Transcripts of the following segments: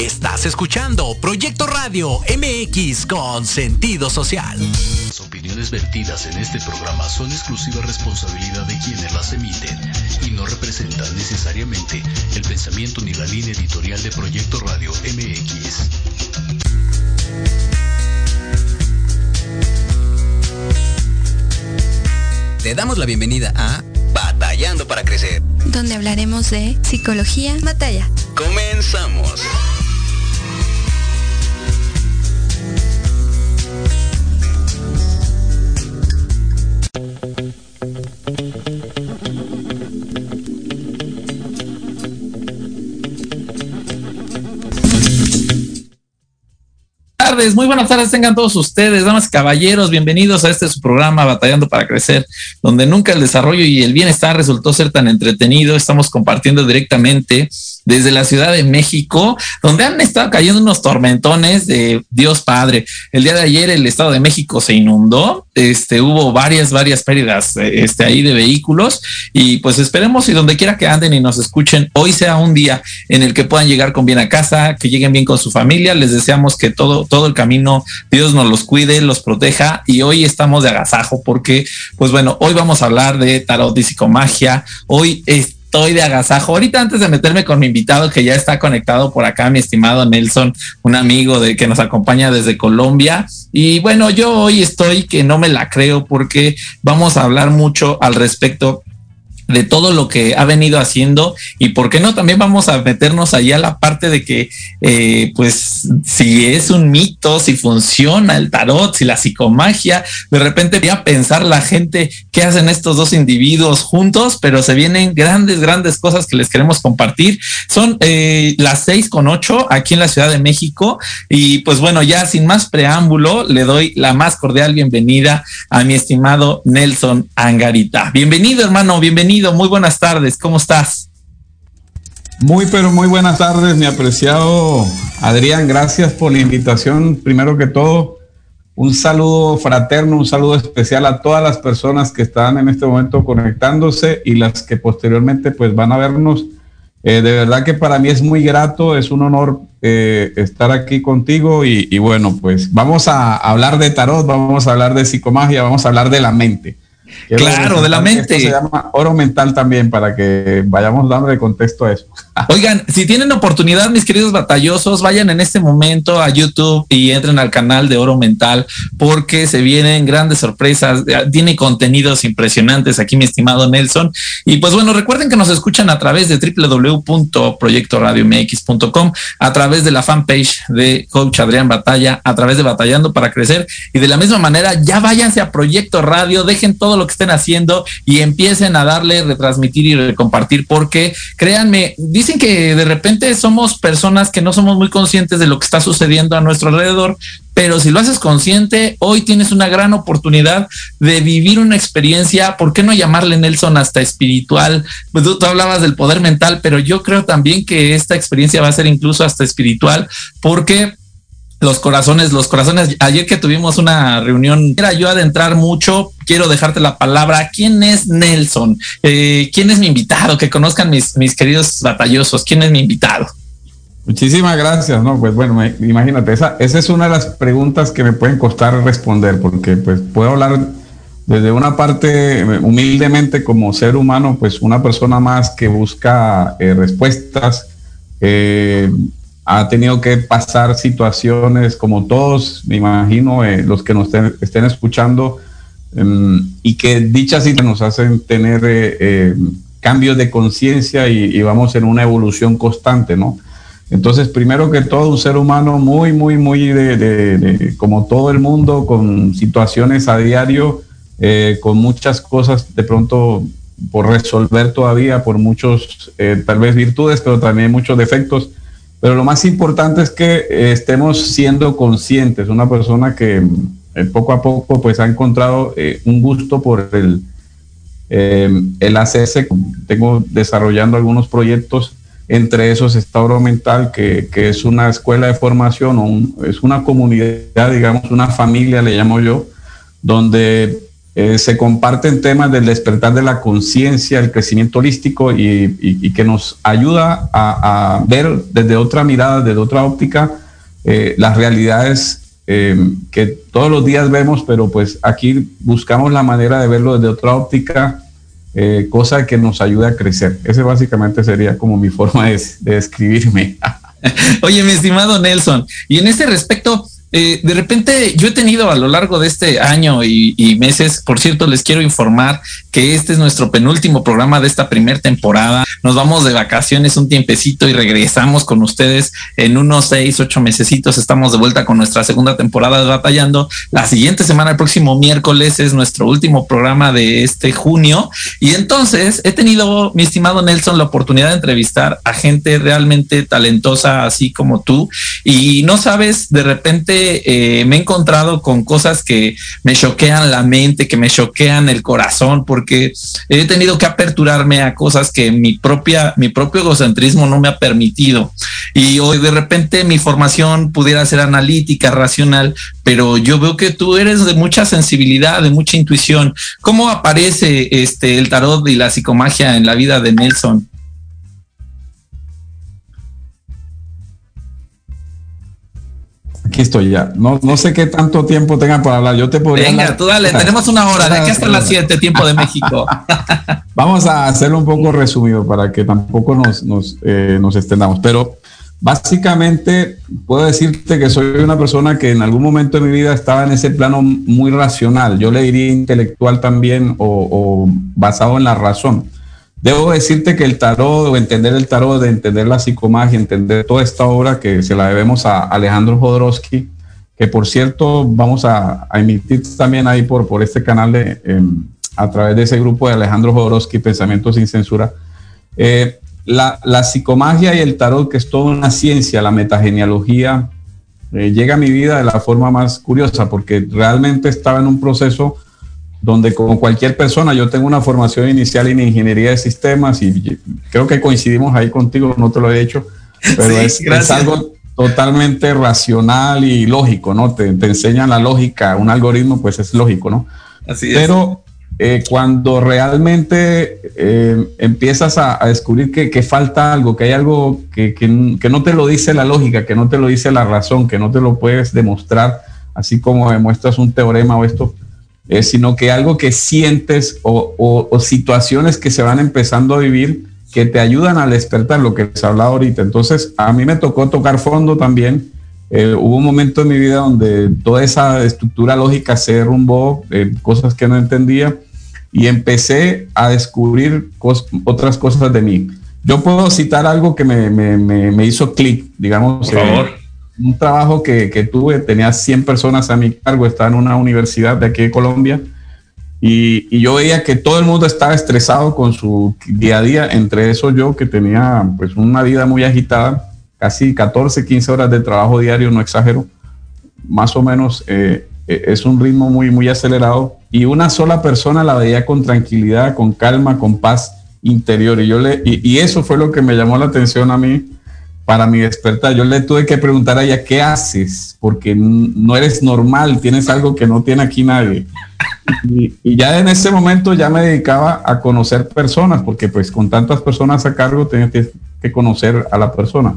Estás escuchando Proyecto Radio MX con sentido social. Las opiniones vertidas en este programa son exclusiva responsabilidad de quienes las emiten y no representan necesariamente el pensamiento ni la línea editorial de Proyecto Radio MX. Te damos la bienvenida a Batallando para Crecer, donde hablaremos de psicología, batalla. Comenzamos. Muy buenas tardes tengan todos ustedes, damas y caballeros, bienvenidos a este su programa Batallando para Crecer, donde nunca el desarrollo y el bienestar resultó ser tan entretenido. Estamos compartiendo directamente desde la Ciudad de México, donde han estado cayendo unos tormentones de Dios Padre. El día de ayer el Estado de México se inundó, este, hubo varias, varias pérdidas este, ahí de vehículos y pues esperemos y donde quiera que anden y nos escuchen, hoy sea un día en el que puedan llegar con bien a casa, que lleguen bien con su familia. Les deseamos que todo, todo el camino Dios nos los cuide, los proteja y hoy estamos de agasajo porque, pues bueno, hoy vamos a hablar de tarot y psicomagia. Hoy es estoy de agasajo. Ahorita antes de meterme con mi invitado que ya está conectado por acá, mi estimado Nelson, un amigo de que nos acompaña desde Colombia. Y bueno, yo hoy estoy que no me la creo porque vamos a hablar mucho al respecto de todo lo que ha venido haciendo y por qué no también vamos a meternos allá a la parte de que eh, pues si es un mito, si funciona el tarot, si la psicomagia, de repente voy a pensar la gente qué hacen estos dos individuos juntos, pero se vienen grandes, grandes cosas que les queremos compartir. Son eh, las seis con ocho aquí en la Ciudad de México y pues bueno, ya sin más preámbulo, le doy la más cordial bienvenida a mi estimado Nelson Angarita. Bienvenido hermano, bienvenido muy buenas tardes, ¿cómo estás? Muy, pero muy buenas tardes, mi apreciado Adrián, gracias por la invitación. Primero que todo, un saludo fraterno, un saludo especial a todas las personas que están en este momento conectándose y las que posteriormente pues van a vernos. Eh, de verdad que para mí es muy grato, es un honor eh, estar aquí contigo y, y, bueno, pues vamos a hablar de tarot, vamos a hablar de psicomagia, vamos a hablar de la mente. Claro, de la mente. se llama oro mental también para que vayamos dándole contexto a eso. Oigan, si tienen oportunidad, mis queridos batallosos, vayan en este momento a YouTube y entren al canal de Oro Mental porque se vienen grandes sorpresas. Tiene contenidos impresionantes aquí, mi estimado Nelson. Y pues bueno, recuerden que nos escuchan a través de www.proyectoradiomx.com, a través de la fanpage de Coach Adrián Batalla, a través de Batallando para Crecer. Y de la misma manera, ya váyanse a Proyecto Radio, dejen todo lo que estén haciendo y empiecen a darle, retransmitir y compartir, porque créanme, que de repente somos personas que no somos muy conscientes de lo que está sucediendo a nuestro alrededor, pero si lo haces consciente, hoy tienes una gran oportunidad de vivir una experiencia, ¿por qué no llamarle Nelson hasta espiritual? Pues tú, hablabas del poder mental, pero yo creo también que esta experiencia va a ser incluso hasta espiritual, porque los corazones, los corazones. Ayer que tuvimos una reunión, era yo adentrar mucho. Quiero dejarte la palabra. ¿Quién es Nelson? Eh, ¿Quién es mi invitado? Que conozcan mis, mis queridos batallosos. ¿Quién es mi invitado? Muchísimas gracias, ¿no? Pues bueno, imagínate, esa, esa es una de las preguntas que me pueden costar responder, porque pues puedo hablar desde una parte humildemente como ser humano, pues una persona más que busca eh, respuestas, eh, ha tenido que pasar situaciones como todos, me imagino, eh, los que nos estén, escuchando, um, y que dichas situaciones nos hacen tener eh, eh, cambios de conciencia y, y, vamos en una evolución constante, ¿no? Entonces, primero que todo, un ser humano muy, muy, muy de, de, de como todo el mundo, con situaciones a diario, eh, con muchas cosas de pronto por resolver todavía, por muchos, tal vez virtudes, pero también muchos defectos pero lo más importante es que eh, estemos siendo conscientes. Una persona que eh, poco a poco pues ha encontrado eh, un gusto por el, el hacerse. Tengo desarrollando algunos proyectos, entre esos está Oro Mental, que, que es una escuela de formación, o es una comunidad, digamos, una familia, le llamo yo, donde eh, se comparten temas del despertar de la conciencia, el crecimiento holístico y, que nos ayuda a, ver desde otra mirada, desde otra óptica, eh, las realidades eh, que todos los días vemos, pero pues aquí buscamos la manera de verlo desde otra óptica, cosa que nos ayuda a crecer. Ese básicamente sería como mi forma de, de describirme. Oye, mi estimado Nelson, y en este respecto, eh, de repente yo he tenido a lo largo de este año y, meses, por cierto, les quiero informar que este es nuestro penúltimo programa de esta primera temporada. Nos vamos de vacaciones un tiempecito y regresamos con ustedes en unos seis, ocho mesecitos. Estamos de vuelta con nuestra segunda temporada de Batallando. La siguiente semana, el próximo miércoles, es nuestro último programa de este junio. Y entonces he tenido, mi estimado Nelson, la oportunidad de entrevistar a gente realmente talentosa, así como tú. Y no sabes, de repente, eh, me he encontrado con cosas que me choquean la mente, que me choquean el corazón, porque he tenido que aperturarme a cosas que mi propia, mi propio egocentrismo no me ha permitido. Y hoy de repente mi formación pudiera ser analítica, racional, pero yo veo que tú eres de mucha sensibilidad, de mucha intuición. ¿Cómo aparece este el tarot y la psicomagia en la vida de Nelson? Aquí estoy ya. No, no sé qué tanto tiempo tengan para hablar. Yo te podría. Venga, tú dale, tenemos una hora, de aquí hasta las 7, tiempo de México. Vamos a hacerlo un poco resumido para que tampoco nos, nos, eh, nos extendamos. Pero básicamente puedo decirte que soy una persona que en algún momento de mi vida estaba en ese plano muy racional. Yo le diría intelectual también o, o basado en la razón Debo decirte que el tarot, o entender el tarot, de entender la psicomagia, entender toda esta obra que se la debemos a Alejandro Jodorowsky, que por cierto vamos a, emitir también ahí por, por este canal de, em, a través de ese grupo de Alejandro Jodorowsky, Pensamiento sin Censura. Eh, la, la, psicomagia y el tarot, que es toda una ciencia, la metagenealogía, eh, llega a mi vida de la forma más curiosa, porque realmente estaba en un proceso donde como cualquier persona, yo tengo una formación inicial en ingeniería de sistemas y creo que coincidimos ahí contigo, no te lo he hecho, pero es, algo totalmente racional y lógico, ¿no? Te, te, enseñan la lógica, un algoritmo pues es lógico, ¿no? Así pero eh, cuando realmente eh, empiezas a, descubrir que, que, falta algo, que hay algo que, que, que no te lo dice la lógica, que no te lo dice la razón, que no te lo puedes demostrar, así como demuestras un teorema o esto, eh, sino que algo que sientes o, situaciones que se van empezando a vivir que te ayudan a despertar lo que se hablado ahorita. Entonces, a mí me tocó tocar fondo también. Eh, hubo un momento en mi vida donde toda esa estructura lógica se derrumbó, eh, cosas que no entendía, y empecé a descubrir otras cosas de mí. Yo puedo citar algo que me, me, me, hizo clic, digamos. Por favor un trabajo que, tuve, tenía 100 personas a mi cargo, estaba en una universidad de aquí de Colombia y, yo veía que todo el mundo estaba estresado con su día a día, entre eso yo que tenía pues una vida muy agitada, casi 14, 15 horas de trabajo diario, no exagero, más o menos eh, eh, es un ritmo muy, muy acelerado y una sola persona la veía con tranquilidad, con calma, con paz interior y yo le, y eso fue lo que me llamó la atención a mí para mi despertar. Yo le tuve que preguntar a ella, ¿qué haces? Porque no eres normal, tienes algo que no tiene aquí nadie. Y, ya en ese momento ya me dedicaba a conocer personas, porque pues con tantas personas a cargo tenía que, conocer a la persona.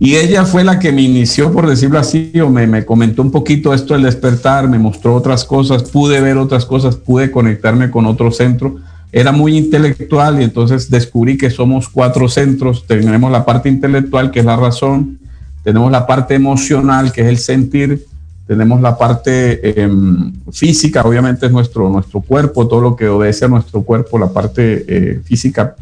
Y ella fue la que me inició, por decirlo así, o me, me comentó un poquito esto del despertar, me mostró otras cosas, pude ver otras cosas, pude conectarme con otro centro era muy intelectual y entonces descubrí que somos cuatro centros. Tenemos la parte intelectual, que es la razón, tenemos la parte emocional, que es el sentir, tenemos la parte em, física, obviamente es nuestro, nuestro cuerpo, todo lo que obedece a nuestro cuerpo, la parte eh, física.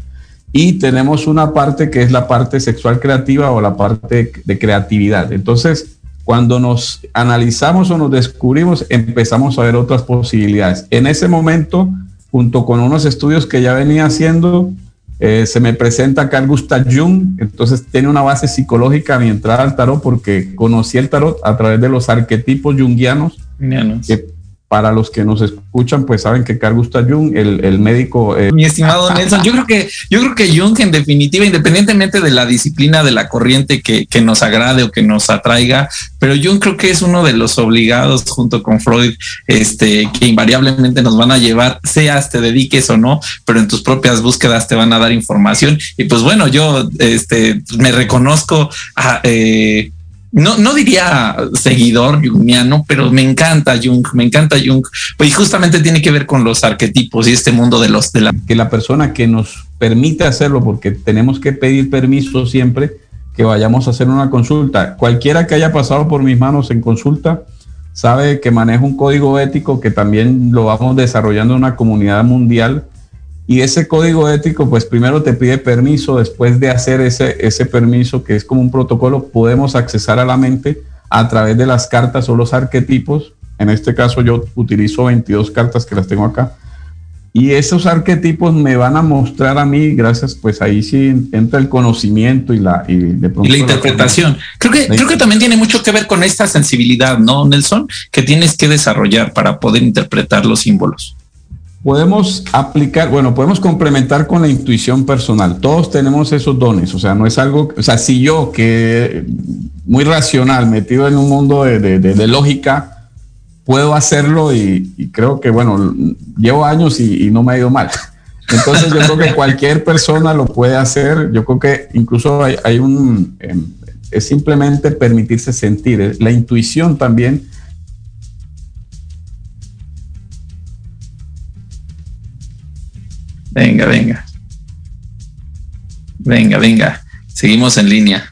Y tenemos una parte que es la parte sexual creativa o la parte de creatividad. Entonces, cuando nos analizamos o nos descubrimos, empezamos a ver otras posibilidades. En ese momento, junto con unos estudios que ya venía haciendo, eh, se me presenta Carl Gustav Jung, entonces tiene una base psicológica mi entrada al tarot porque conocí el tarot a través de los arquetipos jungianos, que para los que nos escuchan, pues saben que Carl Gustav Jung, el, médico. Eh, Mi estimado Nelson, yo creo que yo creo que Jung, en definitiva, independientemente de la disciplina de la corriente que, que, nos agrade o que nos atraiga, pero Jung creo que es uno de los obligados junto con Freud, este, que invariablemente nos van a llevar, seas te dediques o no, pero en tus propias búsquedas te van a dar información. Y pues bueno, yo este, me reconozco a, eh, no, no diría seguidor jungiano, pero me encanta Jung, me encanta Jung, pues justamente tiene que ver con los arquetipos y este mundo de los de la que la persona que nos permite hacerlo, porque tenemos que pedir permiso siempre que vayamos a hacer una consulta. Cualquiera que haya pasado por mis manos en consulta sabe que manejo un código ético que también lo vamos desarrollando en una comunidad mundial y ese código ético, pues primero te pide permiso, después de hacer ese, ese permiso, que es como un protocolo, podemos accesar a la mente a través de las cartas o los arquetipos. En este caso yo utilizo 22 cartas que las tengo acá. Y esos arquetipos me van a mostrar a mí, gracias, pues ahí sí entra el conocimiento y la, y de la interpretación. creo que, creo que también tiene mucho que ver con esta sensibilidad, ¿no, Nelson? Que tienes que desarrollar para poder interpretar los símbolos podemos aplicar, bueno, podemos complementar con la intuición personal. Todos tenemos esos dones, o sea, no es algo, o sea, si yo que muy racional, metido en un mundo de, lógica, puedo hacerlo y, creo que, bueno, llevo años y, no me ha ido mal. Entonces yo creo que cualquier persona lo puede hacer. Yo creo que incluso hay, hay un, em, es simplemente permitirse sentir. La intuición también Venga, venga. Venga, venga. Seguimos en línea.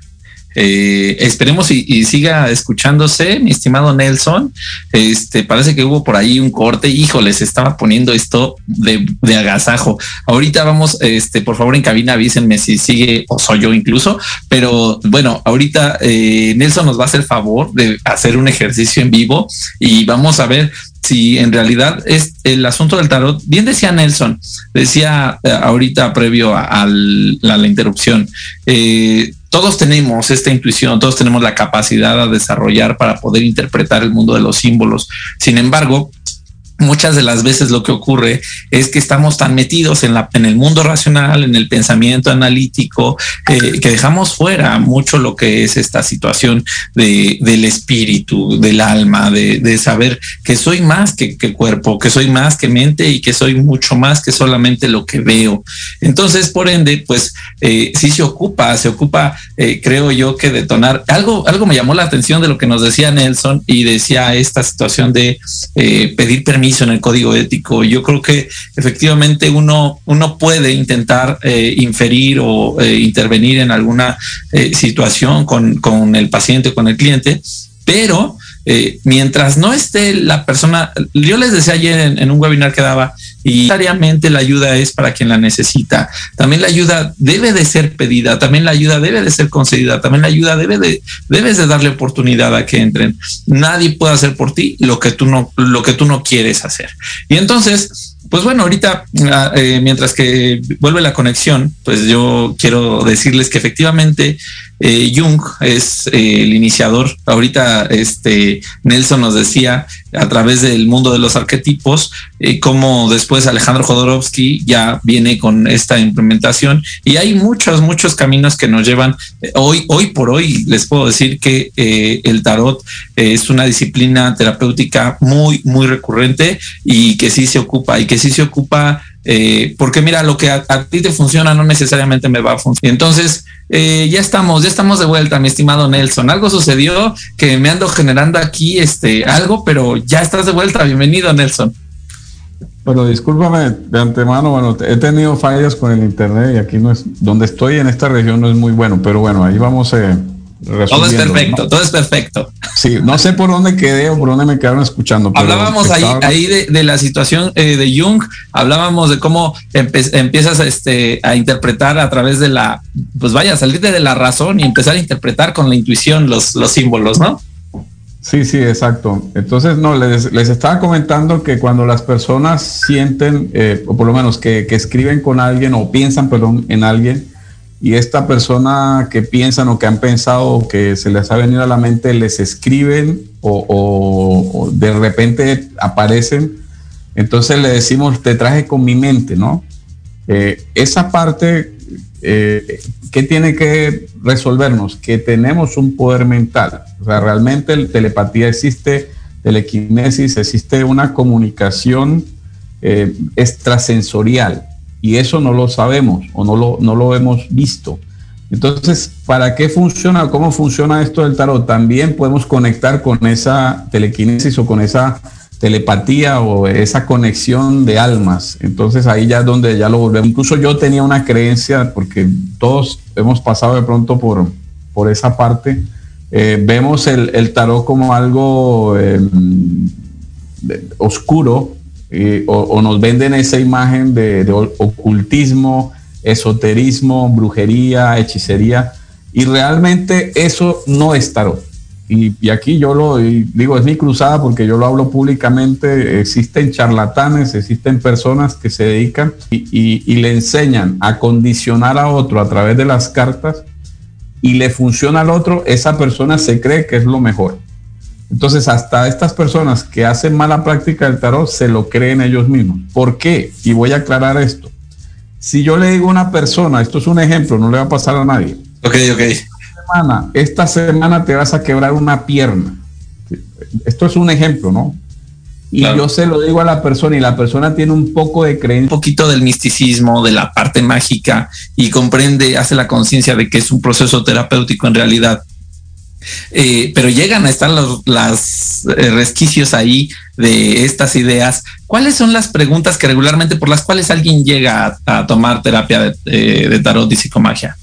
Eh, esperemos y, siga escuchándose, mi estimado Nelson. Este parece que hubo por ahí un corte. Híjole, se estaba poniendo esto de, agasajo. Ahorita vamos, este, por favor, en cabina avísenme si sigue o soy yo incluso. Pero bueno, ahorita eh, Nelson nos va a hacer favor de hacer un ejercicio en vivo y vamos a ver si en realidad es el asunto del tarot, bien decía Nelson, decía eh, ahorita previo a, la, interrupción, eh, todos tenemos esta intuición, todos tenemos la capacidad a desarrollar para poder interpretar el mundo de los símbolos. Sin embargo, muchas de las veces lo que ocurre es que estamos tan metidos en, la, en el mundo racional, en el pensamiento analítico, que dejamos fuera mucho lo que es esta situación de, del espíritu, del alma, de, saber que soy más que, cuerpo, que soy más que mente y que soy mucho más que solamente lo que veo. Entonces, por ende, pues eh, sí se ocupa, se ocupa, eh, creo yo, que detonar. Algo, algo me llamó la atención de lo que nos decía Nelson y decía esta situación de eh, pedir permiso en el código ético. Yo creo que efectivamente uno, uno puede intentar eh, inferir o eh, intervenir en alguna eh, situación con, con el paciente, con el cliente, pero mientras no esté la persona, yo les decía ayer en, un webinar que daba, y necesariamente la ayuda es para quien la necesita. También la ayuda debe de ser pedida, también la ayuda debe de ser concedida, también la ayuda debe de, de darle oportunidad a que entren. Nadie puede hacer por ti lo que tú no, lo que tú no quieres hacer. Y entonces, pues bueno, ahorita, ah, eh, mientras que vuelve la conexión, pues yo quiero decirles que efectivamente eh, Jung es eh, el iniciador. Ahorita este Nelson nos decía a través del mundo de los arquetipos cómo después Alejandro Jodorowsky ya viene con esta implementación y hay muchos muchos caminos que nos llevan hoy hoy por hoy les puedo decir que el tarot es una disciplina terapéutica muy muy recurrente y que sí se ocupa y que sí se ocupa porque mira, lo que a, ti te funciona no necesariamente me va a funcionar. Entonces, eh, ya estamos, ya estamos de vuelta, mi estimado Nelson. Algo sucedió que me ando generando aquí este algo, pero ya estás de vuelta. Bienvenido, Nelson. Bueno, discúlpame de antemano, bueno, he tenido fallas con el internet y aquí no es, donde estoy en esta región no es muy bueno, pero bueno, ahí vamos eh, todo es perfecto, todo es perfecto. Sí, no sé por dónde quedé o por dónde me quedaron escuchando. hablábamos ahí, ahí de, la situación eh, de Jung, hablábamos de cómo empiezas este, a interpretar a través de la, pues vaya, salirte de la razón y empezar a interpretar con la intuición los, los símbolos, ¿no? Sí, sí, exacto. Entonces, no, les, estaba comentando que cuando las personas sienten, eh, o por lo menos que, que escriben con alguien o piensan, perdón, en alguien, y esta persona que piensan o que han pensado que se les ha venido a la mente les escriben o, de repente aparecen, entonces le decimos, te traje con mi mente, ¿no? Eh, esa parte, eh, ¿qué tiene que resolvernos? Que tenemos un poder mental. O sea, realmente el telepatía existe, telequinesis, existe una comunicación eh, extrasensorial y eso no lo sabemos o no lo, no lo hemos visto. Entonces, ¿para qué funciona? ¿Cómo funciona esto del tarot? También podemos conectar con esa telequinesis o con esa telepatía o esa conexión de almas. Entonces ahí ya es donde ya lo volvemos. Incluso yo tenía una creencia, porque todos hemos pasado de pronto por, por esa parte, eh, vemos el, tarot como algo em, oscuro, o, nos venden esa imagen de, ocultismo, esoterismo, brujería, hechicería, y realmente eso no es tarot. Y, aquí yo lo digo, es mi cruzada porque yo lo hablo públicamente, existen charlatanes, existen personas que se dedican y, y le enseñan a condicionar a otro a través de las cartas y le funciona al otro, esa persona se cree que es lo mejor. Entonces, hasta estas personas que hacen mala práctica del tarot se lo creen ellos mismos. ¿Por qué? Y voy a aclarar esto. Si yo le digo a una persona, esto es un ejemplo, no le va a pasar a nadie. Ok, ok. Esta semana, esta semana te vas a quebrar una pierna. Esto es un ejemplo, ¿no? Y yo se lo digo a la persona y la persona tiene un poco de creencia. Un poquito del misticismo, de la parte mágica y comprende, hace la conciencia de que es un proceso terapéutico en realidad eh, pero llegan a estar los eh, resquicios ahí de estas ideas. ¿Cuáles son las preguntas que regularmente por las cuales alguien llega a, tomar terapia de, eh, de, tarot y psicomagia?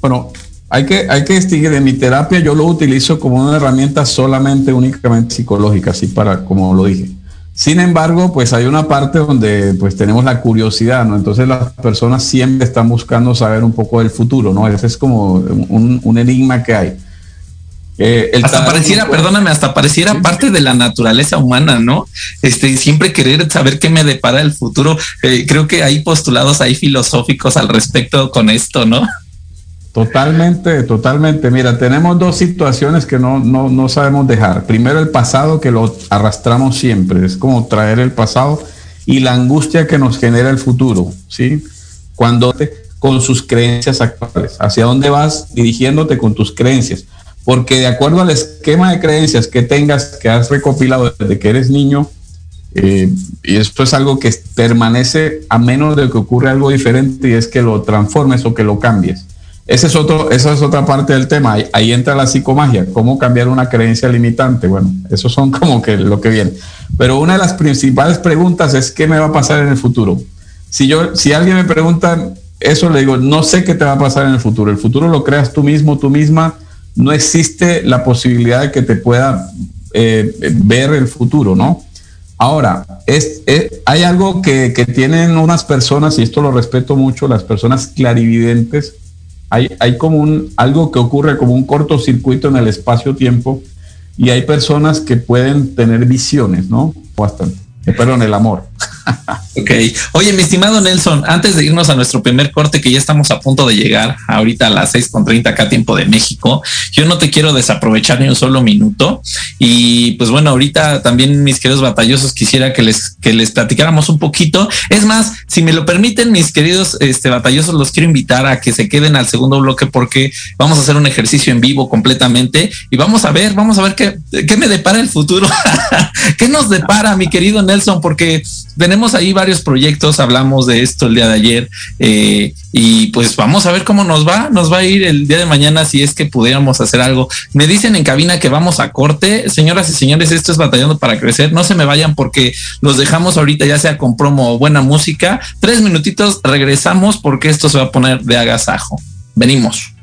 Bueno, hay que, hay que distinguir. Mi terapia yo lo utilizo como una herramienta solamente, únicamente psicológica, así para, como lo dije. Sin embargo, pues hay una parte donde pues tenemos la curiosidad, ¿no? Entonces las personas siempre están buscando saber un poco del futuro, ¿no? Ese es como un enigma que hay. Eh, hasta pareciera, perdóname, hasta pareciera parte de la naturaleza humana, ¿no? Este, siempre querer saber qué me depara el futuro. Eh, creo que hay postulados ahí filosóficos al respecto con esto, ¿no? Totalmente, totalmente. Mira, tenemos dos situaciones que no, no, no sabemos dejar. Primero, el pasado que lo arrastramos siempre, es como traer el pasado y la angustia que nos genera el futuro, ¿sí? Cuando te, con sus creencias actuales, hacia dónde vas dirigiéndote con tus creencias porque de acuerdo al esquema de creencias que tengas, que has recopilado desde que eres niño, eh, y esto es algo que permanece a menos de que ocurra algo diferente y es que lo transformes o que lo cambies. Ese es esa es otra parte del tema. Ahí, entra la psicomagia, cómo cambiar una creencia limitante. Bueno, eso son como que lo que viene. Pero una de las principales preguntas es qué me va a pasar en el futuro. Si yo, si alguien me pregunta eso, le digo, no sé qué te va a pasar en el futuro. El futuro lo creas tú mismo, tú misma no existe la posibilidad de que te pueda eh, ver el futuro, ¿no? Ahora, es, hay algo que, tienen unas personas, y esto lo respeto mucho, las personas clarividentes, hay, hay como un, algo que ocurre como un cortocircuito en el espacio-tiempo, y hay personas que pueden tener visiones, ¿no? Bastante. Eh, perdón, el amor. Ok. Oye, mi estimado Nelson, antes de irnos a nuestro primer corte, que ya estamos a punto de llegar, ahorita a las 6.30 acá tiempo de México, yo no te quiero desaprovechar ni un solo minuto. Y pues bueno, ahorita también mis queridos batallosos quisiera que les, que les platicáramos un poquito. Es más, si me lo permiten, mis queridos este, batallosos, los quiero invitar a que se queden al segundo bloque porque vamos a hacer un ejercicio en vivo completamente y vamos a ver, vamos a ver qué, qué me depara el futuro. ¿Qué nos depara, mi querido Nelson? Porque tenemos ahí varios proyectos, hablamos de esto el día de ayer eh, y pues vamos a ver cómo nos va, nos va a ir el día de mañana si es que pudiéramos hacer algo. Me dicen en cabina que vamos a corte, señoras y señores, esto es Batallando para Crecer, no se me vayan porque los dejamos ahorita ya sea con promo o buena música, tres minutitos, regresamos porque esto se va a poner de agasajo. Venimos.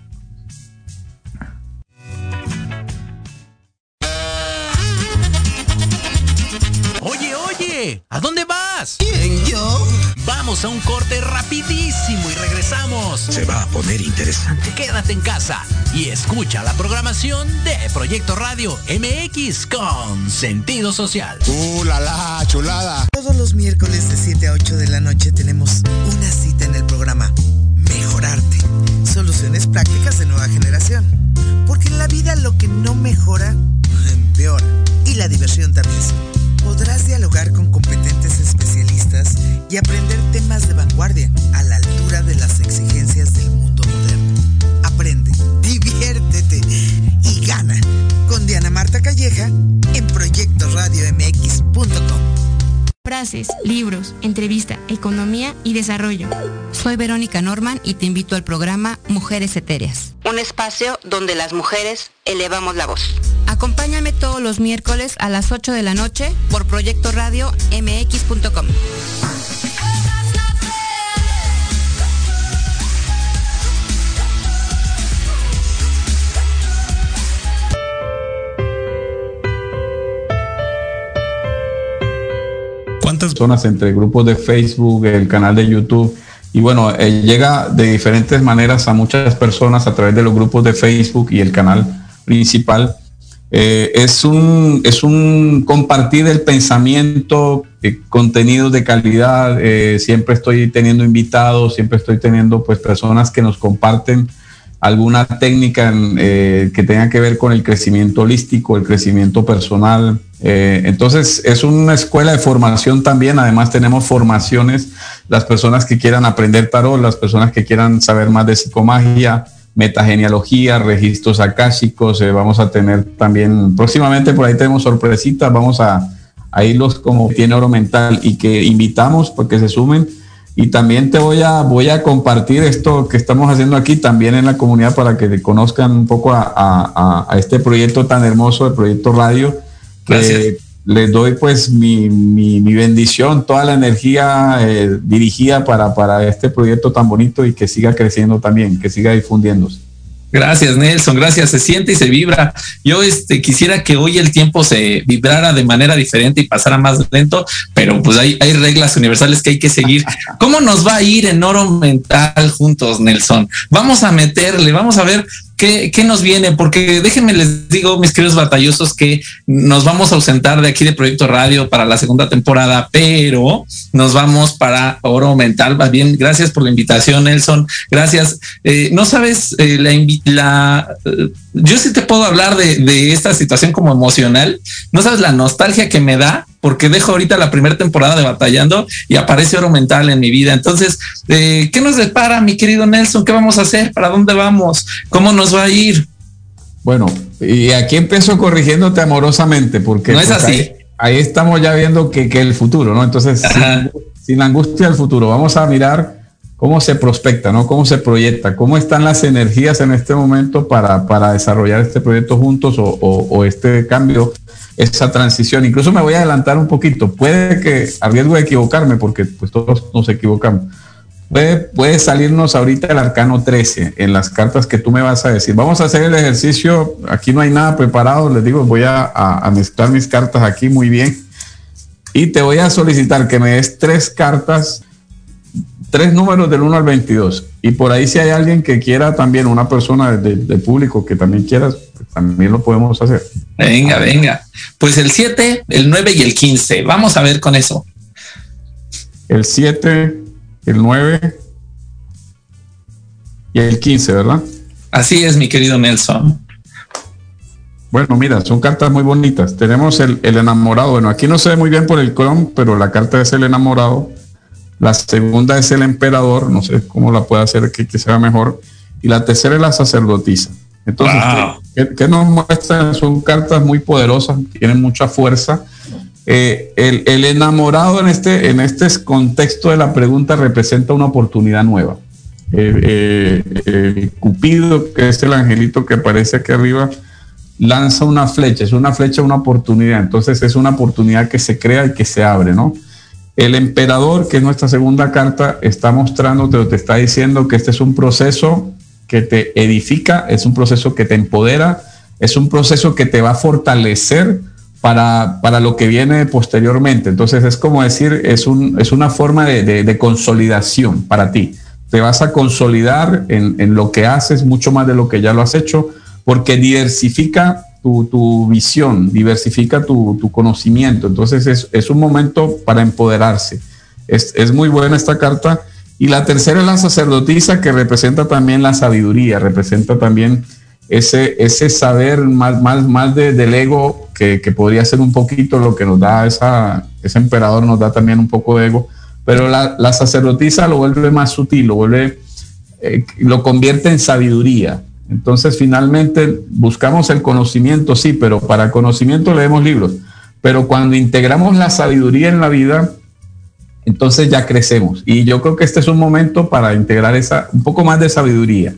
¿A dónde vas? ¿Quién, yo? Vamos a un corte rapidísimo y regresamos. Se va a poner interesante. Quédate en casa y escucha la programación de Proyecto Radio MX con sentido social. ¡Uh, la, la chulada! Todos los miércoles de 7 a 8 de la noche tenemos una cita en el programa Mejorarte Soluciones prácticas de nueva generación. Porque en la vida lo que no mejora, empeora. Y la diversión también. Podrás dialogar con competentes especialistas y aprender temas de vanguardia a la altura de las exigencias del mundo moderno. Aprende, diviértete y gana con Diana Marta Calleja en proyectoradiomx.com. Frases, libros, entrevista, economía y desarrollo. Soy Verónica Norman y te invito al programa Mujeres Etéreas. Un espacio donde las mujeres elevamos la voz. Acompáñame todos los miércoles a las 8 de la noche por Proyecto Radio MX.com. ¿Cuántas personas entre grupos de Facebook, el canal de YouTube? Y bueno, eh, llega de diferentes maneras a muchas personas a través de los grupos de Facebook y el canal principal. Eh, es, un, es un compartir el pensamiento, eh, contenidos de calidad. siempre estoy teniendo invitados, siempre estoy teniendo pues personas que nos comparten alguna técnica eh, que tenga que ver con el crecimiento holístico, el crecimiento personal. Eh, entonces es una escuela de formación también. Además tenemos formaciones, las personas que quieran aprender tarot, las personas que quieran saber más de psicomagia, metagenealogía, registros akáshicos. Eh, vamos a tener también, próximamente por ahí tenemos sorpresitas, vamos a, a irlos como tiene oro mental y que invitamos porque se sumen y también te voy a, voy a compartir esto que estamos haciendo aquí también en la comunidad para que conozcan un poco a, este proyecto tan hermoso, el proyecto radio. Que les doy pues mi, mi, bendición, toda la energía eh, dirigida para, para este proyecto tan bonito y que siga creciendo también, que siga difundiéndose. Gracias, Nelson. Gracias. Se siente y se vibra. Yo este, quisiera que hoy el tiempo se vibrara de manera diferente y pasara más lento, pero pues hay, hay reglas universales que hay que seguir. ¿Cómo nos va a ir en oro mental juntos, Nelson? Vamos a meterle, vamos a ver ¿Qué, nos viene? Porque déjenme les digo, mis queridos batallosos, que nos vamos a ausentar de aquí de Proyecto Radio para la segunda temporada, pero nos vamos para Oro Mental. Va bien, gracias por la invitación, Nelson. Gracias. Eh, no sabes, eh, la, la eh, yo sí te puedo hablar de esta situación como emocional. No sabes la nostalgia que me da porque dejo ahorita la primera temporada de Batallando y aparece oro mental en mi vida. Entonces, eh, ¿qué nos depara, mi querido Nelson? ¿Qué vamos a hacer? ¿Para dónde vamos? ¿Cómo nos va a ir? Bueno, y aquí empiezo corrigiéndote amorosamente, porque no es así. Ahí, estamos ya viendo que, que, el futuro, ¿no? Entonces, sin, angustia del futuro, vamos a mirar cómo se prospecta, ¿no? Cómo se proyecta, cómo están las energías en este momento para, para desarrollar este proyecto juntos o, o este cambio esa transición. Incluso me voy a adelantar un poquito. Puede que, a riesgo de equivocarme, porque pues todos nos equivocamos, puede, puede salirnos ahorita el arcano 13 en las cartas que tú me vas a decir. Vamos a hacer el ejercicio. Aquí no hay nada preparado. Les digo, voy a, mezclar mis cartas aquí muy bien. Y te voy a solicitar que me des tres cartas tres números del 1 al 22. Y por ahí si hay alguien que quiera también, una persona de, público que también quiera, también lo podemos hacer. Venga, venga. Pues el 7, el 9 y el 15. Vamos a ver con eso. El 7, el 9 y el 15, ¿verdad? Así es, mi querido Nelson. Bueno, mira, son cartas muy bonitas. Tenemos el, el enamorado. Bueno, aquí no se ve muy bien por el Chrome, pero la carta es el enamorado la segunda es el emperador, no sé cómo la puede hacer que, sea mejor. Y la tercera es la sacerdotisa. Entonces, ¿qué, nos muestran? Son cartas muy poderosas, tienen mucha fuerza. Eh, el, enamorado en este, en este contexto de la pregunta representa una oportunidad nueva. Eh, eh, el Cupido, que es el angelito que aparece aquí arriba, lanza una flecha, es una flecha, una oportunidad. Entonces es una oportunidad que se crea y que se abre, ¿no? El emperador, que es nuestra segunda carta, está mostrando, te está diciendo que este es un proceso que te edifica, es un proceso que te empodera, es un proceso que te va a fortalecer para, para lo que viene posteriormente. Entonces es como decir, es, un, es una forma de, consolidación para ti. Te vas a consolidar en, en lo que haces mucho más de lo que ya lo has hecho, porque diversifica tu, visión, diversifica tu, conocimiento. Entonces es, un momento para empoderarse. Es, muy buena esta carta Y la tercera es la sacerdotisa que representa también la sabiduría, representa también ese, ese saber más, más, más del ego que, podría ser un poquito lo que nos da esa, ese emperador, nos da también un poco de ego, pero la, la sacerdotisa lo vuelve más sutil, lo vuelve, eh, lo convierte en sabiduría. Entonces finalmente buscamos el conocimiento, sí, pero para conocimiento leemos libros, pero cuando integramos la sabiduría en la vida, entonces ya crecemos. Y yo creo que este es un momento para integrar esa, un poco más de sabiduría.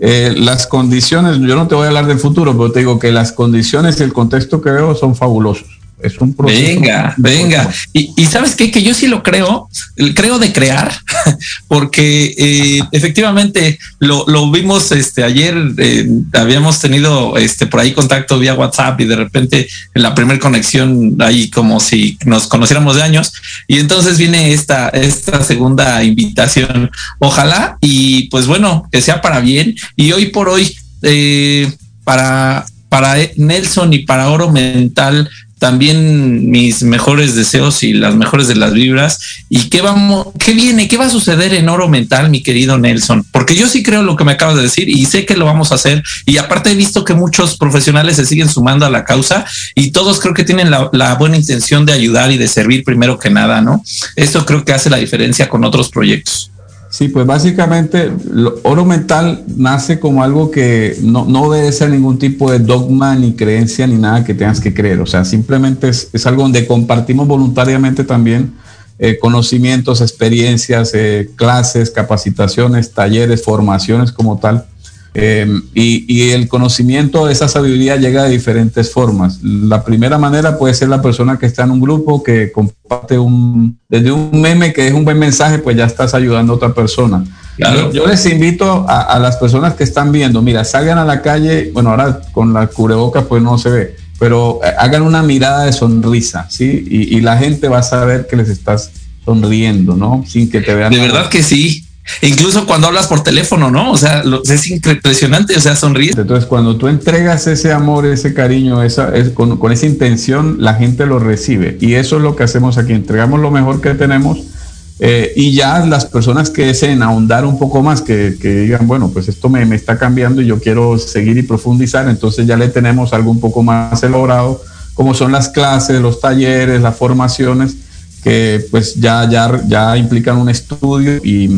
Eh, las condiciones, yo no te voy a hablar del futuro, pero te digo que las condiciones y el contexto que veo son fabulosos. Es un proceso. Venga, venga. Y, sabes qué, que yo sí lo creo, creo de crear, porque eh, efectivamente lo, vimos este ayer, eh, habíamos tenido este por ahí contacto vía WhatsApp y de repente en la primera conexión ahí como si nos conociéramos de años y entonces viene esta, esta segunda invitación. Ojalá y pues bueno, que sea para bien y hoy por hoy eh, para para Nelson y para Oro Mental también mis mejores deseos y las mejores de las vibras. ¿Y qué vamos, qué viene, qué va a suceder en oro mental, mi querido Nelson? Porque yo sí creo lo que me acabas de decir y sé que lo vamos a hacer. Y aparte he visto que muchos profesionales se siguen sumando a la causa y todos creo que tienen la, buena intención de ayudar y de servir primero que nada, ¿no? Esto creo que hace la diferencia con otros proyectos. Sí, pues básicamente oro mental nace como algo que no, no obedece a ningún tipo de dogma ni creencia ni nada que tengas que creer. O sea, simplemente es, algo donde compartimos voluntariamente también eh, conocimientos, experiencias, eh, clases, capacitaciones, talleres, formaciones como tal. Em, y, el conocimiento, esa sabiduría llega de diferentes formas. La primera manera puede ser la persona que está en un grupo, que comparte un, desde un meme que es un buen mensaje, pues ya estás ayudando a otra persona. Yo, les invito a, las personas que están viendo, mira, salgan a la calle, bueno, ahora con la cubreboca pues no se ve, pero eh, hagan una mirada de sonrisa, ¿sí? Y, y la gente va a saber que les estás sonriendo, ¿no? Sin que te vean. De verdad que sí. Incluso cuando hablas por teléfono, ¿no? O sea, es impresionante, o sea, sonríe. Entonces, cuando tú entregas ese amor, ese cariño, esa, es, con, esa intención, la gente lo recibe. Y eso es lo que hacemos aquí, entregamos lo mejor que tenemos. Eh, y ya las personas que deseen ahondar un poco más, que, digan, bueno, pues esto me, me, está cambiando y yo quiero seguir y profundizar, entonces ya le tenemos algo un poco más elaborado, como son las clases, los talleres, las formaciones, que pues ya, ya, ya implican un estudio y,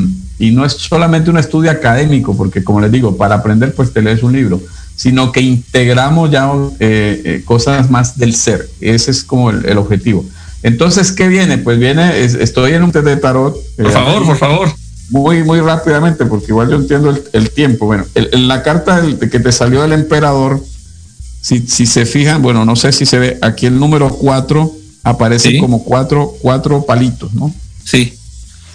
y no es solamente un estudio académico, porque como les digo, para aprender pues te lees un libro, sino que integramos ya eh, eh, cosas más del ser. Ese es como el, objetivo. Entonces, ¿qué viene? Pues viene, estoy en un test de tarot. Por eh, favor, por favor. Muy, muy rápidamente, porque igual yo entiendo el, tiempo. Bueno, en la carta que te salió del emperador, si, si, se fijan, bueno, no sé si se ve, aquí el número 4 aparece como cuatro, cuatro palitos, ¿no? Sí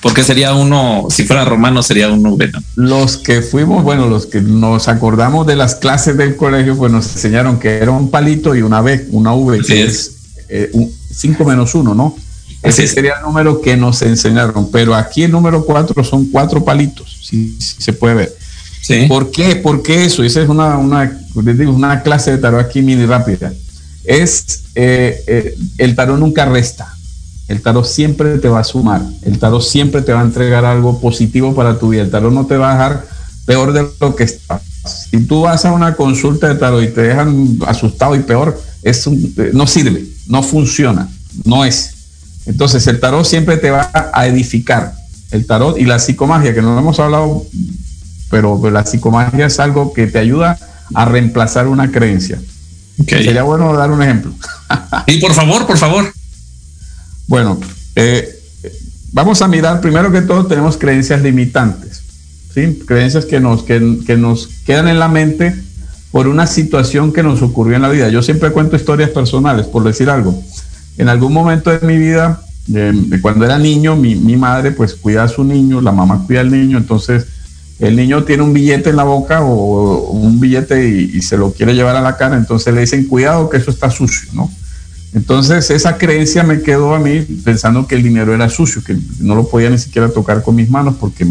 porque sería uno, si fuera romano sería un V. Los que fuimos, bueno, los que nos acordamos de las clases del colegio, pues nos enseñaron que era un palito y una V, una V, que es 5 eh, menos 1, ¿no? Ese sería el número que nos enseñaron, pero aquí el número 4 son cuatro palitos, si, se puede ver. Sí. ¿Por qué? ¿Por qué eso? Esa es una, una, digo, una clase de tarot aquí mini rápida. Es, eh, eh, el tarot nunca resta el tarot siempre te va a sumar, el tarot siempre te va a entregar algo positivo para tu vida, el tarot no te va a dejar peor de lo que estás. Si tú vas a una consulta de tarot y te dejan asustado y peor, es no sirve, no funciona, no es. Entonces el tarot siempre te va a edificar. El tarot y la psicomagia, que no lo hemos hablado, pero la psicomagia es algo que te ayuda a reemplazar una creencia. Sería bueno dar un ejemplo. Y por favor, por favor. Bueno, eh, vamos a mirar, primero que todo tenemos creencias limitantes, ¿sí? creencias que nos, que, nos quedan en la mente por una situación que nos ocurrió en la vida. Yo siempre cuento historias personales, por decir algo. En algún momento de mi vida, cuando era niño, mi, madre pues cuida a su niño, la mamá cuida al niño, entonces el niño tiene un billete en la boca o un billete y, y, se lo quiere llevar a la cara, entonces le dicen cuidado que eso está sucio, ¿no? Entonces esa creencia me quedó a mí pensando que el dinero era sucio, que no lo podía ni siquiera tocar con mis manos porque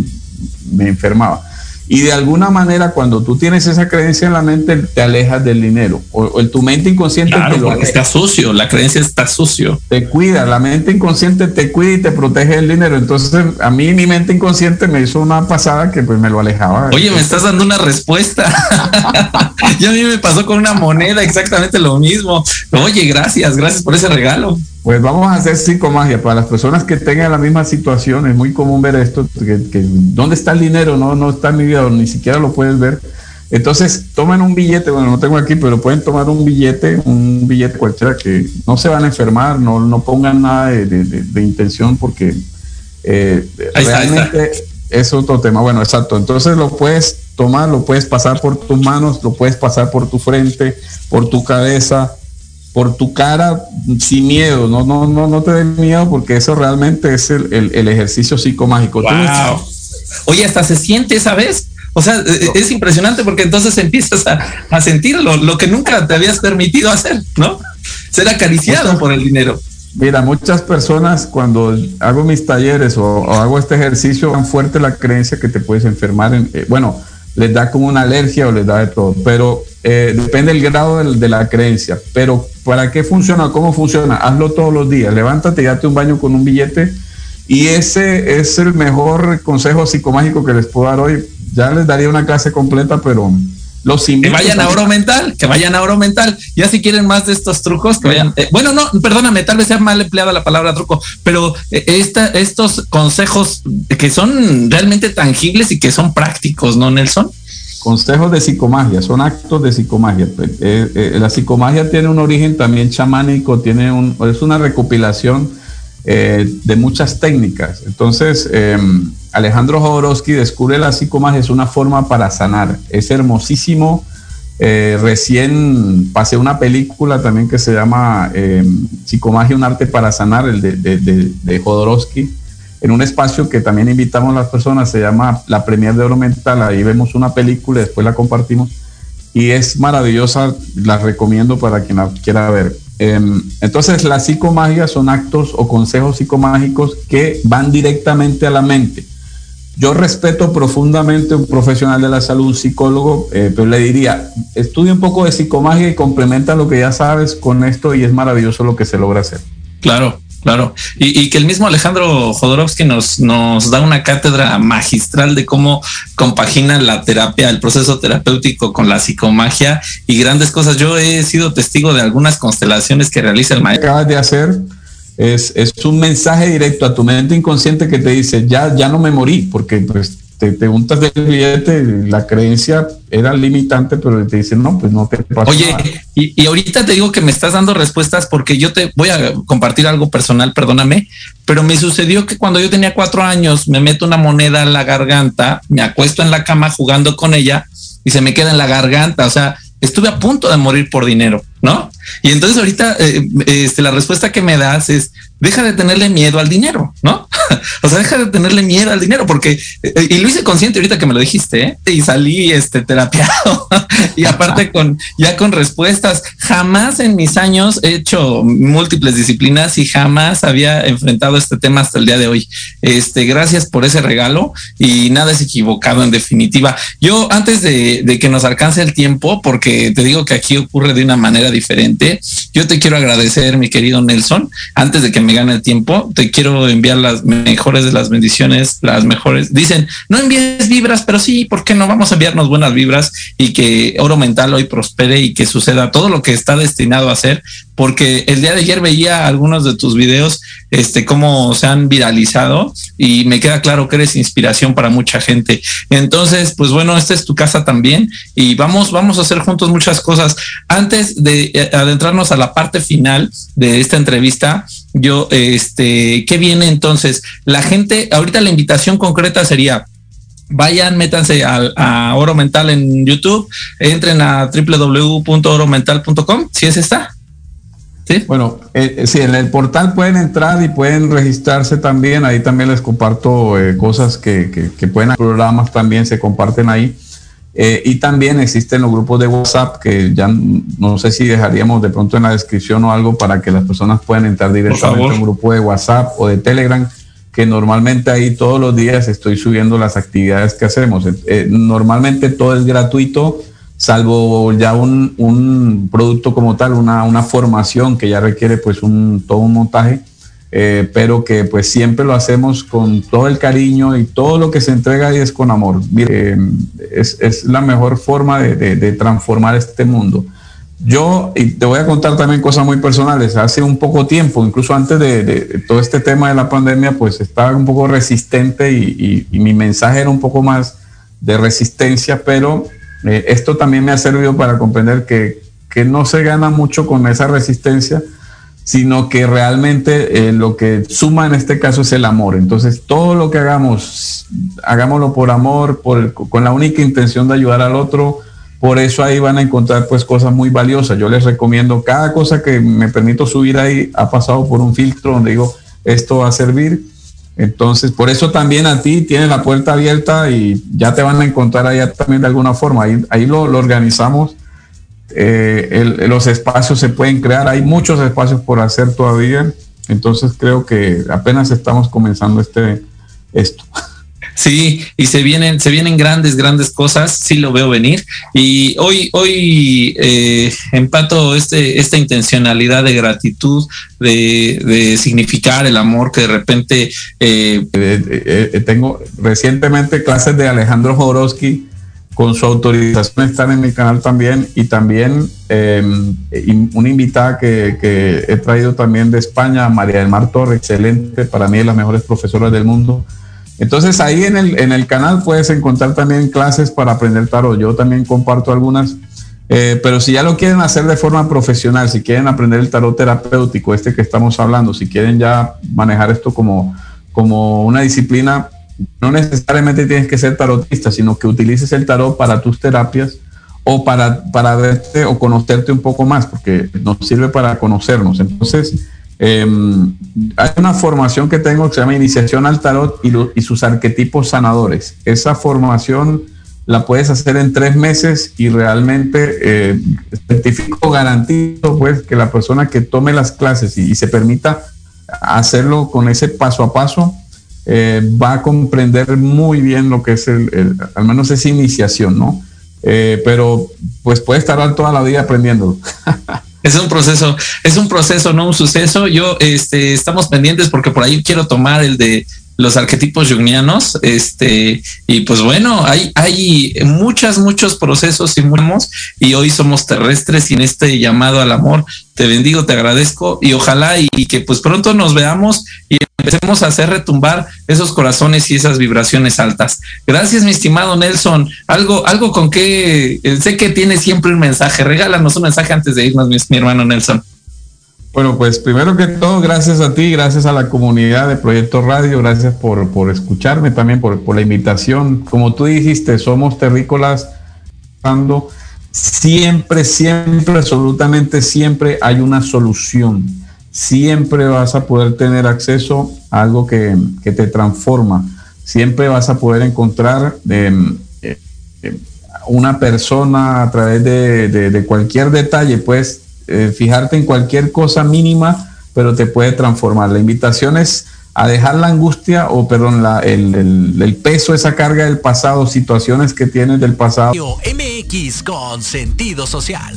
me enfermaba. Y de alguna manera, cuando tú tienes esa creencia en la mente, te alejas del dinero. O, en tu mente inconsciente claro, te lo está sucio, la creencia está sucio. Te cuida, la mente inconsciente te cuida y te protege el dinero. Entonces, a mí mi mente inconsciente me hizo una pasada que pues me lo alejaba. Oye, me estás dando una respuesta. ya a mí me pasó con una moneda exactamente lo mismo. Oye, gracias, gracias por ese regalo. Pues vamos a hacer psicomagia para las personas que tengan la misma situación. Es muy común ver esto, que, dónde está el dinero, no, no está en mi vida, ni siquiera lo puedes ver. Entonces tomen un billete, bueno, no tengo aquí, pero pueden tomar un billete, un billete cualquiera que no se van a enfermar, no, no pongan nada de, intención porque eh, realmente es otro tema. Bueno, exacto. Entonces lo puedes tomar, lo puedes pasar por tus manos, lo puedes pasar por tu frente, por tu cabeza, por tu cara sin miedo, no, no, no, no te den miedo porque eso realmente es el, ejercicio psicomágico. Wow. Oye, hasta se siente esa vez. O sea, e, es impresionante porque entonces empiezas a, a sentirlo, lo que nunca te habías permitido hacer, ¿no? Ser acariciado por el dinero. Mira, muchas personas cuando hago mis talleres o, hago este ejercicio, tan fuerte la creencia que te puedes enfermar. En, eh, bueno, les da como una alergia o les da de todo, pero eh, depende del grado de, la creencia. Pero ¿para qué funciona? ¿Cómo funciona? Hazlo todos los días. Levántate y date un baño con un billete. Y ese es el mejor consejo psicomágico que les puedo dar hoy. Ya les daría una clase completa, pero los que vayan a oro mental, que vayan a oro mental. Ya si quieren más de estos trucos, que vayan. Eh, bueno, no, perdóname, tal vez sea mal empleada la palabra truco, pero eh, esta, estos consejos que son realmente tangibles y que son prácticos, ¿no, Nelson? Consejos de psicomagia, son actos de psicomagia. Pues, eh, la psicomagia tiene un origen también chamánico, tiene un, es una recopilación de muchas técnicas. Entonces, em, Alejandro Jodorowsky descubre la psicomagia es una forma para sanar. Es hermosísimo. Eh, recién pasé una película también que se llama eh, Psicomagia, un arte para sanar, el de, de, Jodorowsky, en un espacio que también invitamos a las personas, se llama La Premier de Oro Mental, ahí vemos una película y después la compartimos y es maravillosa, la recomiendo para quien la quiera ver. Em, entonces, la psicomagia son actos o consejos psicomágicos que van directamente a la mente yo respeto profundamente a un profesional de la salud, un psicólogo, eh, pero le diría, estudia un poco de psicomagia y complementa lo que ya sabes con esto y es maravilloso lo que se logra hacer. Claro, claro. Y, que el mismo Alejandro Jodorowsky nos, da una cátedra magistral de cómo compagina la terapia, el proceso terapéutico con la psicomagia y grandes cosas. Yo he sido testigo de algunas constelaciones que realiza el maestro. Acabas de hacer es, un mensaje directo a tu mente inconsciente que te dice, ya, ya no me morí, porque pues te preguntas del billete, la creencia era limitante, pero te dicen, no, pues no te pasa Oye, Y, y, ahorita te digo que me estás dando respuestas porque yo te voy a compartir algo personal, perdóname, pero me sucedió que cuando yo tenía cuatro años me meto una moneda en la garganta, me acuesto en la cama jugando con ella y se me queda en la garganta, o sea, estuve a punto de morir por dinero, ¿no? Y entonces ahorita eh, este, la respuesta que me das es, deja de tenerle miedo al dinero, ¿no? o sea, deja de tenerle miedo al dinero, porque, eh, y lo hice consciente ahorita que me lo dijiste, ¿eh? y salí este terapiado, y aparte con, ya con respuestas, jamás en mis años he hecho múltiples disciplinas y jamás había enfrentado este tema hasta el día de hoy. Este, gracias por ese regalo y nada es equivocado en definitiva. Yo antes de que nos alcance el tiempo, porque te digo que aquí ocurre de una manera diferente, obviamente yo te quiero agradecer, mi querido Nelson, antes de que me gane el tiempo, te quiero enviar las mejores de las bendiciones, las mejores. Dicen, no envíes vibras, pero sí, ¿por qué no? Vamos a enviarnos buenas vibras y que Oro Mental hoy prospere y que suceda todo lo que está destinado a hacer, porque el día de ayer veía algunos de tus videos, este, cómo se han viralizado y me queda claro que eres inspiración para mucha gente. Entonces, pues bueno, esta es tu casa también y vamos, vamos a hacer juntos muchas cosas. Antes de eh, adentrarnos a la parte final de esta entrevista, yo, este, ¿qué viene entonces? La gente, ahorita la invitación concreta sería, vayan, métanse a, Oro Mental en YouTube, entren a www.oromental.com, si es esta. ¿Sí? Bueno, eh, sí, en el portal pueden entrar y pueden registrarse también. Ahí también les comparto eh, cosas que, que, que, pueden, programas también se comparten ahí. Eh, y también existen los grupos de WhatsApp que ya no sé si dejaríamos de pronto en la descripción o algo para que las personas puedan entrar directamente a un grupo de WhatsApp o de Telegram que normalmente ahí todos los días estoy subiendo las actividades que hacemos. Eh, normalmente todo es gratuito, salvo ya un, un producto como tal, una, una, formación que ya requiere pues un, todo un montaje, eh, pero que pues siempre lo hacemos con todo el cariño y todo lo que se entrega ahí es con amor. Eh, es, es, la mejor forma de, de, de transformar este mundo. Yo, y te voy a contar también cosas muy personales, hace un poco tiempo, incluso antes de, todo este tema de la pandemia, pues estaba un poco resistente y, mi mensaje era un poco más de resistencia, pero eh, esto también me ha servido para comprender que, no se gana mucho con esa resistencia, sino que realmente eh, lo que suma en este caso es el amor. Entonces, todo lo que hagamos, hagámoslo por amor, por, con la única intención de ayudar al otro por eso ahí van a encontrar pues cosas muy valiosas. Yo les recomiendo cada cosa que me permito subir ahí ha pasado por un filtro donde digo esto va a servir. Entonces, por eso también a ti tienes la puerta abierta y ya te van a encontrar allá también de alguna forma. Ahí, ahí lo, organizamos. Eh, los espacios se pueden crear. Hay muchos espacios por hacer todavía. Entonces creo que apenas estamos comenzando este esto. Sí, y se vienen, se vienen grandes, grandes cosas, sí lo veo venir. Y hoy, hoy eh, empato este, esta intencionalidad de gratitud, de, significar el amor que de repente eh, eh, tengo recientemente clases de Alejandro Jodorowsky con su autorización están en mi canal también y también em, una invitada que, que, he traído también de España, María del Mar Torre, excelente, para mí de las mejores profesoras del mundo entonces ahí en el, en el canal puedes encontrar también clases para aprender tarot. Yo también comparto algunas. Eh, pero si ya lo quieren hacer de forma profesional, si quieren aprender el tarot terapéutico, este que estamos hablando, si quieren ya manejar esto como, como una disciplina, no necesariamente tienes que ser tarotista, sino que utilices el tarot para tus terapias o para, para verte o conocerte un poco más, porque nos sirve para conocernos. Entonces, Em, hay una formación que tengo que se llama Iniciación al Tarot y, sus arquetipos sanadores. Esa formación la puedes hacer en tres meses y realmente eh, certifico, garantizo pues que la persona que tome las clases y, se permita hacerlo con ese paso a paso, eh, va a comprender muy bien lo que es el, al menos esa iniciación, ¿no? Eh, pero pues puede estar toda la vida aprendiendo. Es un proceso, es un proceso, no un suceso. Yo, este, estamos pendientes porque por ahí quiero tomar el de los arquetipos jungianos, este, y pues bueno, hay, hay muchas, muchos procesos y y hoy somos terrestres y en este llamado al amor, te bendigo, te agradezco y ojalá y, que pues pronto nos veamos y empecemos a hacer retumbar esos corazones y esas vibraciones altas. Gracias, mi estimado Nelson. Algo, algo con que sé que tiene siempre un mensaje. Regálanos un mensaje antes de irnos, mi hermano Nelson. Bueno, pues primero que todo, gracias a ti, gracias a la comunidad de Proyecto Radio, gracias por, por escucharme también, por, por, la invitación. Como tú dijiste, somos terrícolas. Siempre, siempre, absolutamente siempre hay una solución. Siempre vas a poder tener acceso a algo que, que te transforma. Siempre vas a poder encontrar em, eh, una persona a través de, de cualquier detalle, pues eh, fijarte en cualquier cosa mínima, pero te puede transformar. La invitación es a dejar la angustia o, perdón, la, el, peso, esa carga del pasado, situaciones que tienes del pasado. MX con sentido social.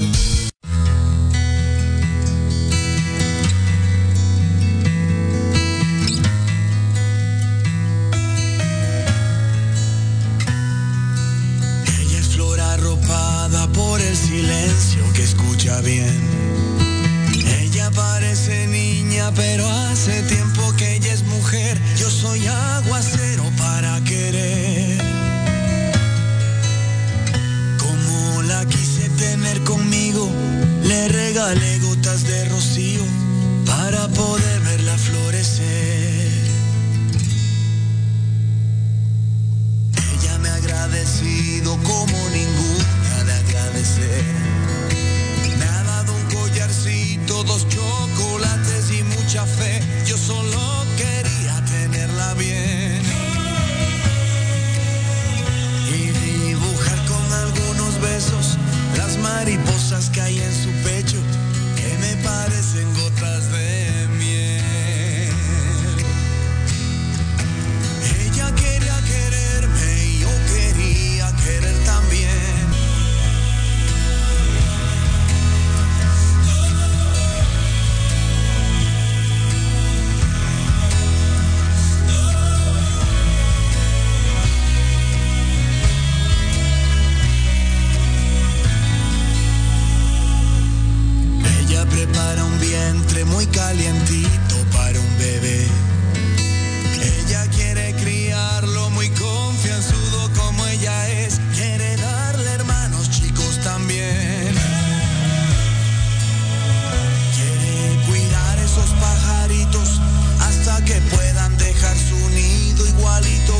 Le